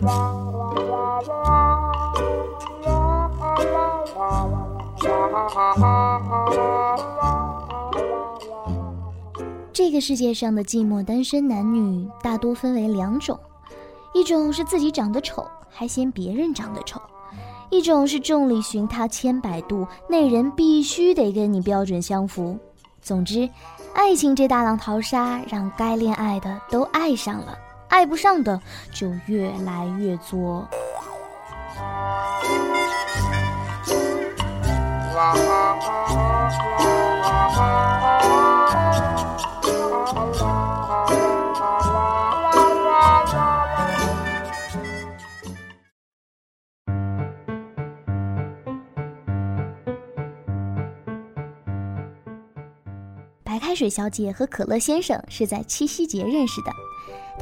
这个世界上的寂寞单身男女大多分为两种，一种是自己长得丑还嫌别人长得丑，一种是众里寻他千百度，那人必须得跟你标准相符。总之，爱情这大浪淘沙，让该恋爱的都爱上了，爱不上的就越来越作。白开水小姐和可乐先生是在七夕节认识的，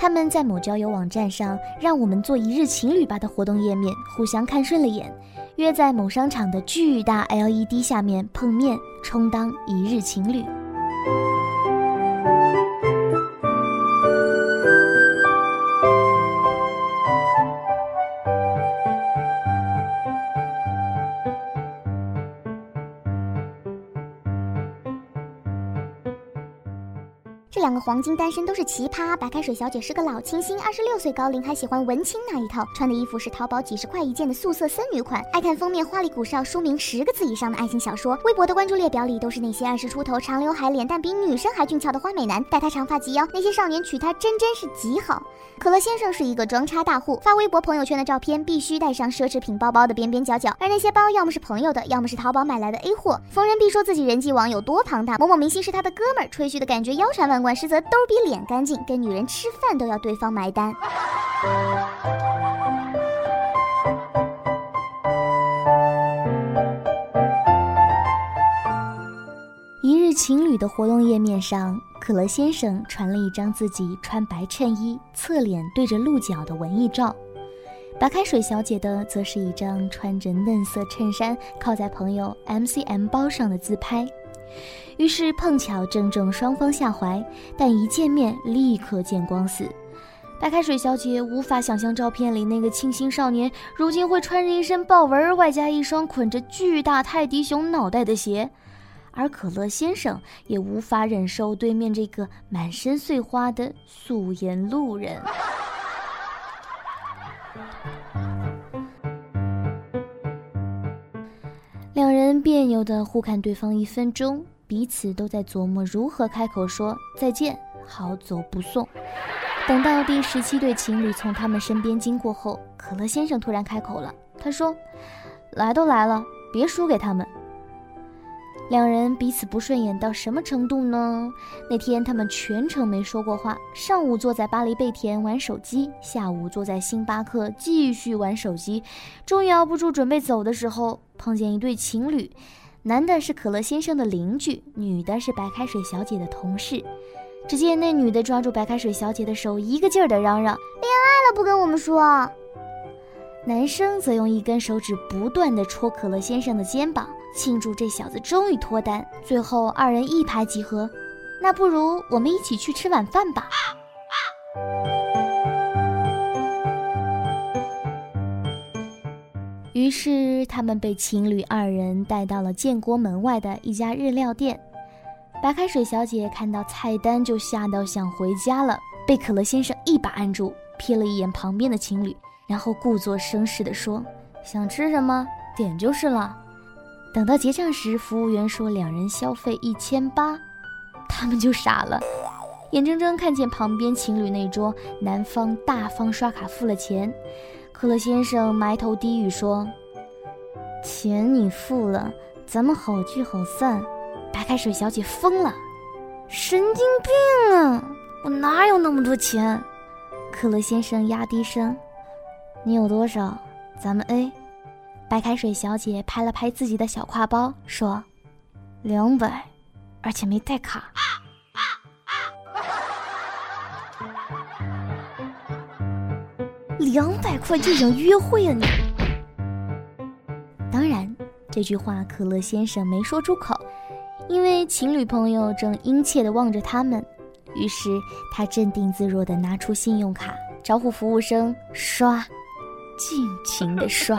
他们在某交友网站上“让我们做一日情侣吧”的活动页面互相看顺了眼，约在某商场的巨大 LED 下面碰面，充当一日情侣。黄金单身都是奇葩。白开水小姐是个老清新，二十六岁高龄，还喜欢文青那一套，穿的衣服是淘宝几十块一件的素色森女款，爱看封面花里胡哨、书名十个字以上的爱情小说。微博的关注列表里都是那些二十出头、长刘海、脸蛋比女生还俊俏的花美男，待他长发及腰，那些少年娶她真真是极好。可乐先生是一个装叉大户，发微博朋友圈的照片必须带上奢侈品包包的边边角角，而那些包要么是朋友的，要么是淘宝买来的 A 货。逢人必说自己人际网有多庞大，某某明星是他的哥们儿，吹嘘的感觉腰缠万贯是，则兜比脸干净，跟女人吃饭都要对方买单。一日情侣的活动页面上，可乐先生传了一张自己穿白衬衣、侧脸对着鹿角的文艺照，白开水小姐的则是一张穿着嫩色衬衫靠在朋友 MCM 包上的自拍。于是碰巧正中双方下怀，但一见面立刻见光死。白开水小姐无法想象照片里那个清新少年，如今会穿着一身豹纹，外加一双捆着巨大泰迪熊脑袋的鞋。而可乐先生也无法忍受对面这个满身碎花的素颜路人。两人别扭地互看对方一分钟，彼此都在琢磨如何开口说再见，好走不送。等到第十七对情侣从他们身边经过后，可乐先生突然开口了，他说：“来都来了，别输给他们。”两人彼此不顺眼到什么程度呢？那天他们全程没说过话，上午坐在巴黎贝甜玩手机，下午坐在星巴克继续玩手机，终于熬不住准备走的时候，碰见一对情侣，男的是可乐先生的邻居，女的是白开水小姐的同事。只见那女的抓住白开水小姐的手，一个劲儿的嚷嚷：“恋爱了不跟我们说。”男生则用一根手指不断地戳可乐先生的肩膀，庆祝这小子终于脱单。最后二人一拍即合，那不如我们一起去吃晚饭吧。于是他们被情侣二人带到了建国门外的一家日料店。白开水小姐看到菜单就吓到想回家了，被可乐先生一把按住，瞥了一眼旁边的情侣。然后故作绅士地说：“想吃什么点就是了。”等到结账时，服务员说两人消费一千八，他们就傻了，眼睁睁看见旁边情侣那桌男方大方刷卡付了钱，可乐先生埋头低语说：“钱你付了，咱们好聚好散。”白开水小姐疯了：“神经病啊！我哪有那么多钱？”可乐先生压低声。你有多少？咱们 A。白开水小姐拍了拍自己的小挎包，说：“两百，而且没带卡。”两百块就想约会啊你！当然，这句话可乐先生没说出口，因为情侣朋友正殷切地望着他们。于是他镇定自若地拿出信用卡，招呼服务生刷。尽情地刷。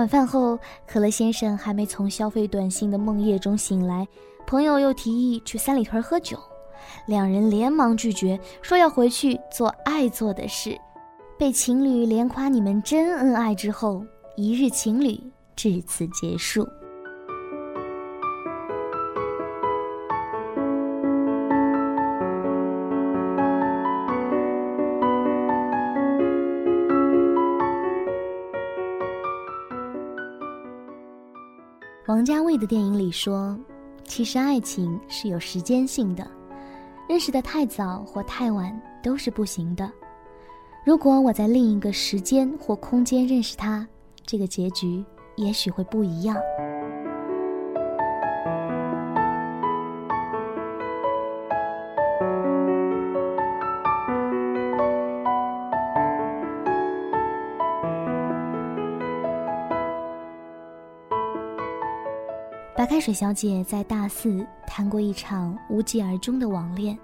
晚饭后，可乐先生还没从消费短信的梦夜中醒来，朋友又提议去三里屯喝酒，两人连忙拒绝，说要回去做爱做的事。被情侣连夸你们真恩爱之后，一日情侣至此结束。王家卫的电影里说：“其实爱情是有时间性的，认识的太早或太晚都是不行的。如果我在另一个时间或空间认识他，这个结局也许会不一样。”白开水小姐在大四谈过一场无疾而终的网恋，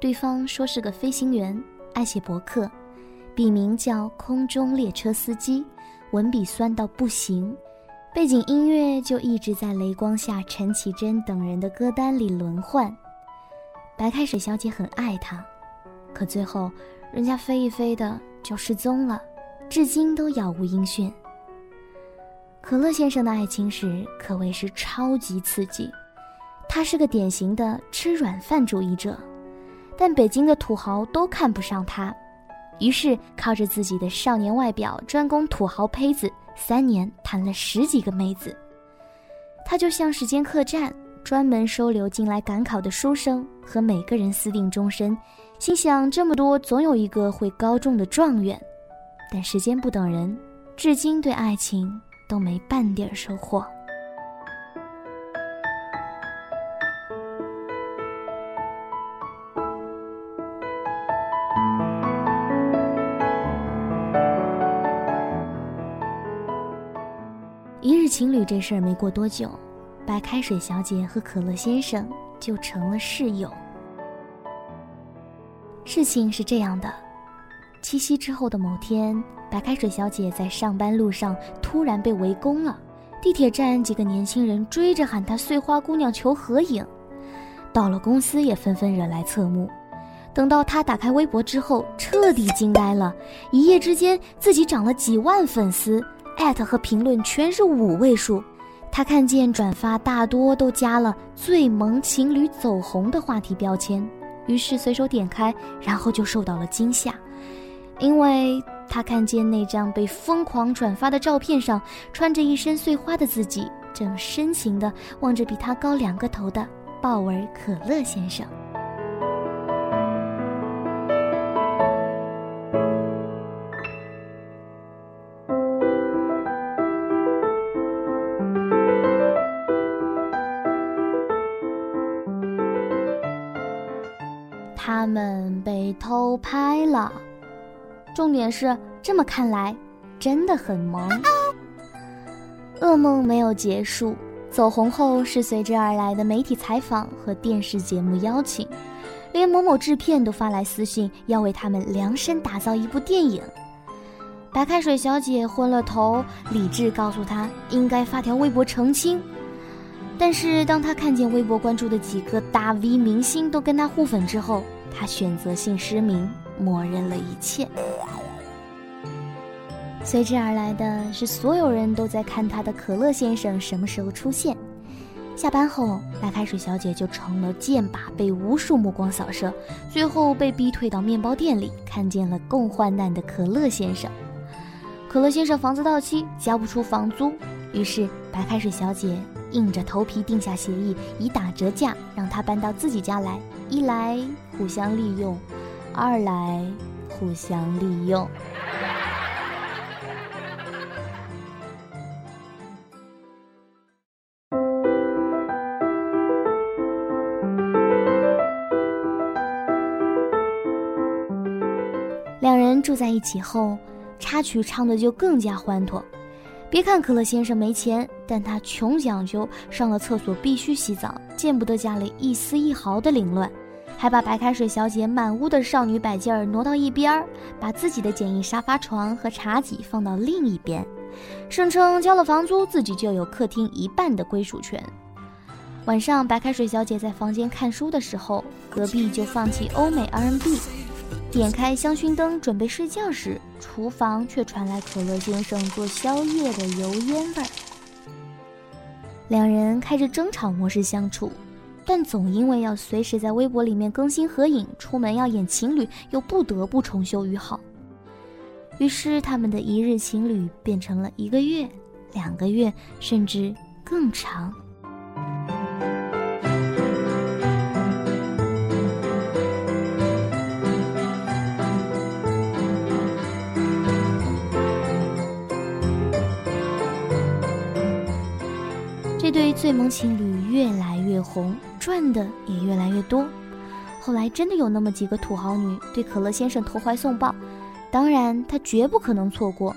对方说是个飞行员，爱写博客，笔名叫“空中列车司机”，文笔酸到不行，背景音乐就一直在《雷光下》陈绮贞等人的歌单里轮换。白开水小姐很爱他，可最后人家飞一飞的就失踪了，至今都杳无音讯。可乐先生的爱情史可谓是超级刺激，他是个典型的吃软饭主义者，但北京的土豪都看不上他，于是靠着自己的少年外表专攻土豪胚子，三年谈了十几个妹子。他就像时间客栈，专门收留进来赶考的书生，和每个人私定终身，心想这么多总有一个会高中的状元。但时间不等人，至今对爱情。都没半点收获。一日情侣这事儿没过多久，白开水小姐和可乐先生就成了室友。事情是这样的，七夕之后的某天。白开水小姐在上班路上突然被围攻了，地铁站几个年轻人追着喊她“碎花姑娘”求合影，到了公司也纷纷惹来侧目。等到她打开微博之后，彻底惊呆了，一夜之间自己涨了几万粉丝，艾特和评论全是五位数。她看见转发大多都加了“最萌情侣走红”的话题标签，于是随手点开，然后就受到了惊吓，因为。他看见那张被疯狂转发的照片上，穿着一身碎花的自己，正深情地望着比他高两个头的鲍尔可乐先生。他们被偷拍了。重点是，这么看来，真的很萌。噩梦没有结束，走红后是随之而来的媒体采访和电视节目邀请，连某某制片都发来私信，要为他们量身打造一部电影。白开水小姐昏了头，理智告诉她应该发条微博澄清。但是当她看见微博关注的几个大 V 明星都跟她互粉之后，她选择性失明。默认了一切，随之而来的是所有人都在看他的可乐先生什么时候出现。下班后，白开水小姐就成了箭靶，被无数目光扫射，最后被逼退到面包店里，看见了共患难的可乐先生。可乐先生房子到期，交不出房租，于是白开水小姐硬着头皮定下协议，以打折价让他搬到自己家来，一来互相利用。二来互相利用。两人住在一起后插曲唱的就更加欢脱。别看可乐先生没钱但他穷讲究上了厕所必须洗澡见不得家里一丝一毫的凌乱。还把白开水小姐满屋的少女摆件儿挪到一边儿，把自己的简易沙发床和茶几放到另一边，声称交了房租，自己就有客厅一半的归属权。晚上，白开水小姐在房间看书的时候，隔壁就放起欧美 R&B。点开香薰灯准备睡觉时，厨房却传来可乐先生做宵夜的油烟味儿。两人开着争吵模式相处，但总因为要随时在微博里面更新合影，出门要演情侣，又不得不重修于好。于是，他们的一日情侣变成了一个月、两个月，甚至更长。这对最萌情侣越来越红，赚的也越来越多。后来真的有那么几个土豪女对可乐先生投怀送抱，当然他绝不可能错过，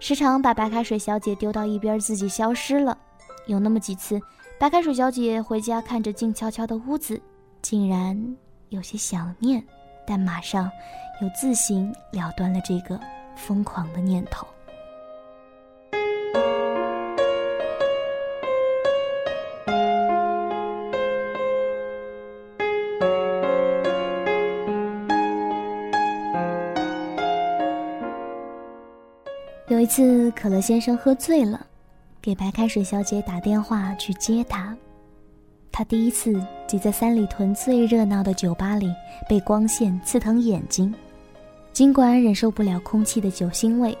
时常把白开水小姐丢到一边，自己消失了。有那么几次，白开水小姐回家看着静悄悄的屋子，竟然有些想念，但马上又自行了断了这个疯狂的念头。一次，可乐先生喝醉了，给白开水小姐打电话去接他。他第一次挤在三里屯最热闹的酒吧里，被光线刺疼眼睛。尽管忍受不了空气的酒腥味，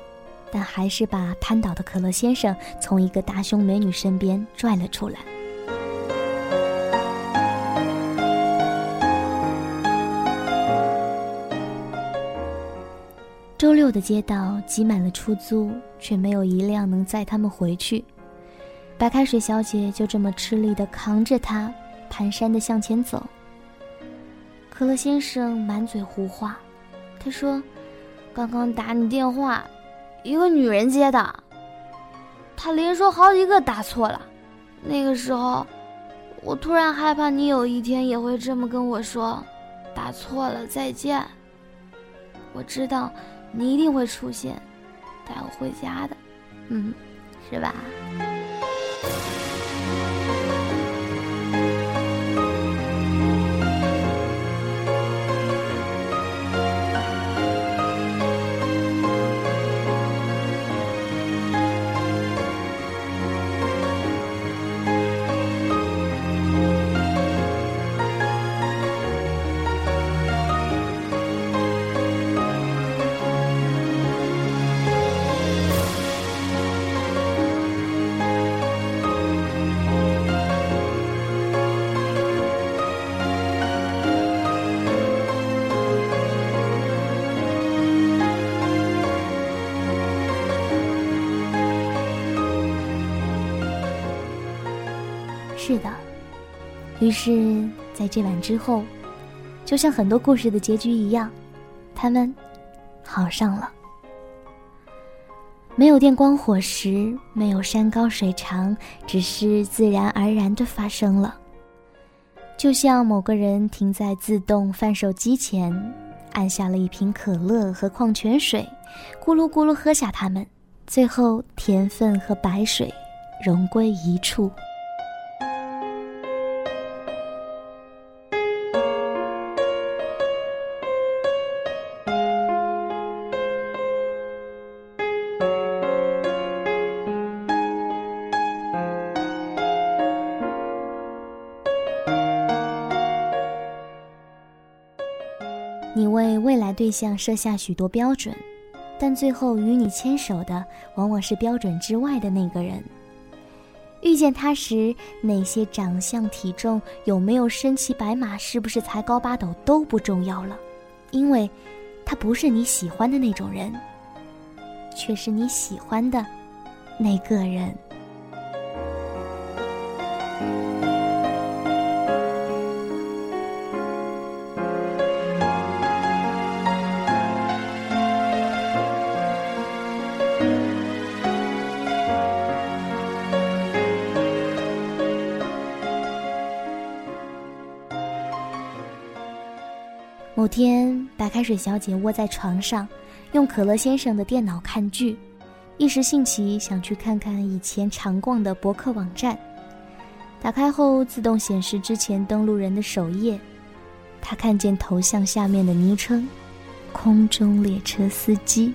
但还是把瘫倒的可乐先生从一个大胸美女身边拽了出来。周六的街道挤满了出租，却没有一辆能载他们回去。白开水小姐就这么吃力地扛着他，蹒跚地向前走。可乐先生满嘴胡话，他说：“刚刚打你电话，一个女人接的，他连说好几个打错了。那个时候，我突然害怕你有一天也会这么跟我说，打错了，再见。我知道。”你一定会出现，带我回家的，嗯，是吧？于是在这晚之后，就像很多故事的结局一样，他们好上了。没有电光火石，没有山高水长，只是自然而然的发生了。就像某个人停在自动贩售机前，按下了一瓶可乐和矿泉水，咕噜咕噜喝下它们，最后甜分和白水融归一处。对象设下许多标准，但最后与你牵手的往往是标准之外的那个人。遇见他时，那些长相、体重、有没有身骑白马、是不是才高八斗都不重要了，因为，他不是你喜欢的那种人，却是你喜欢的那个人。天，白开水小姐窝在床上，用可乐先生的电脑看剧，一时兴起想去看看以前常逛的博客网站。打开后，自动显示之前登录人的首页。他看见头像下面的昵称“空中列车司机”。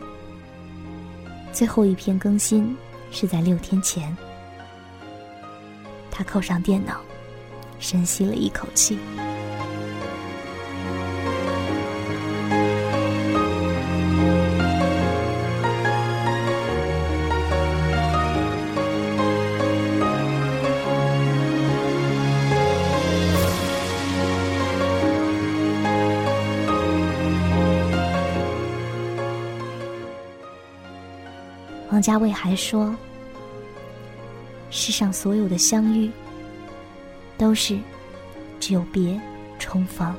最后一篇更新是在六天前。他扣上电脑，深吸了一口气。王家卫还说：“世上所有的相遇，都是只有别重逢。”